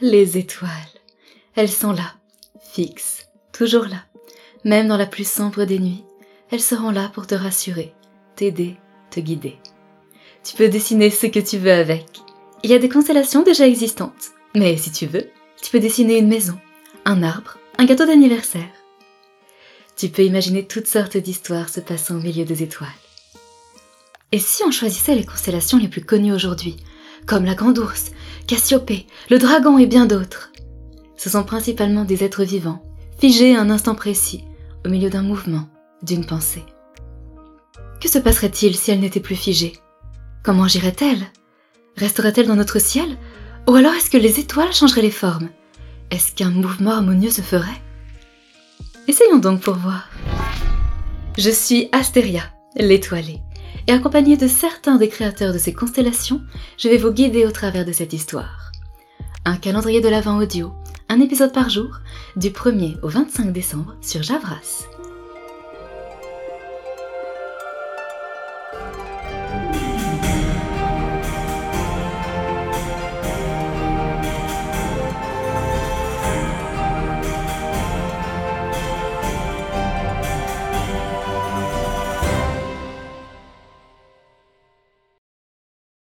les étoiles. Elles sont là, fixes, toujours là. Même dans la plus sombre des nuits, elles seront là pour te rassurer, t'aider, te guider. Tu peux dessiner ce que tu veux avec. Il y a des constellations déjà existantes, mais si tu veux, tu peux dessiner une maison, un arbre, un gâteau d'anniversaire. Tu peux imaginer toutes sortes d'histoires se passant au milieu des étoiles. Et si on choisissait les constellations les plus connues aujourd'hui, comme la Grande Ourse, Cassiopée, le Dragon et bien d'autres. Ce sont principalement des êtres vivants, figés à un instant précis, au milieu d'un mouvement, d'une pensée. Que se passerait-il si elle n'était plus figée? Comment agirait-elle? Resterait-elle dans notre ciel? Ou alors est-ce que les étoiles changeraient les formes? Est-ce qu'un mouvement harmonieux se ferait? Essayons donc pour voir. Je suis Astéria, l'étoilée, et accompagnée de certains des créateurs de ces constellations, je vais vous guider au travers de cette histoire. Un calendrier de l'Avent audio, un épisode par jour, du 1er au 25 décembre sur Javras.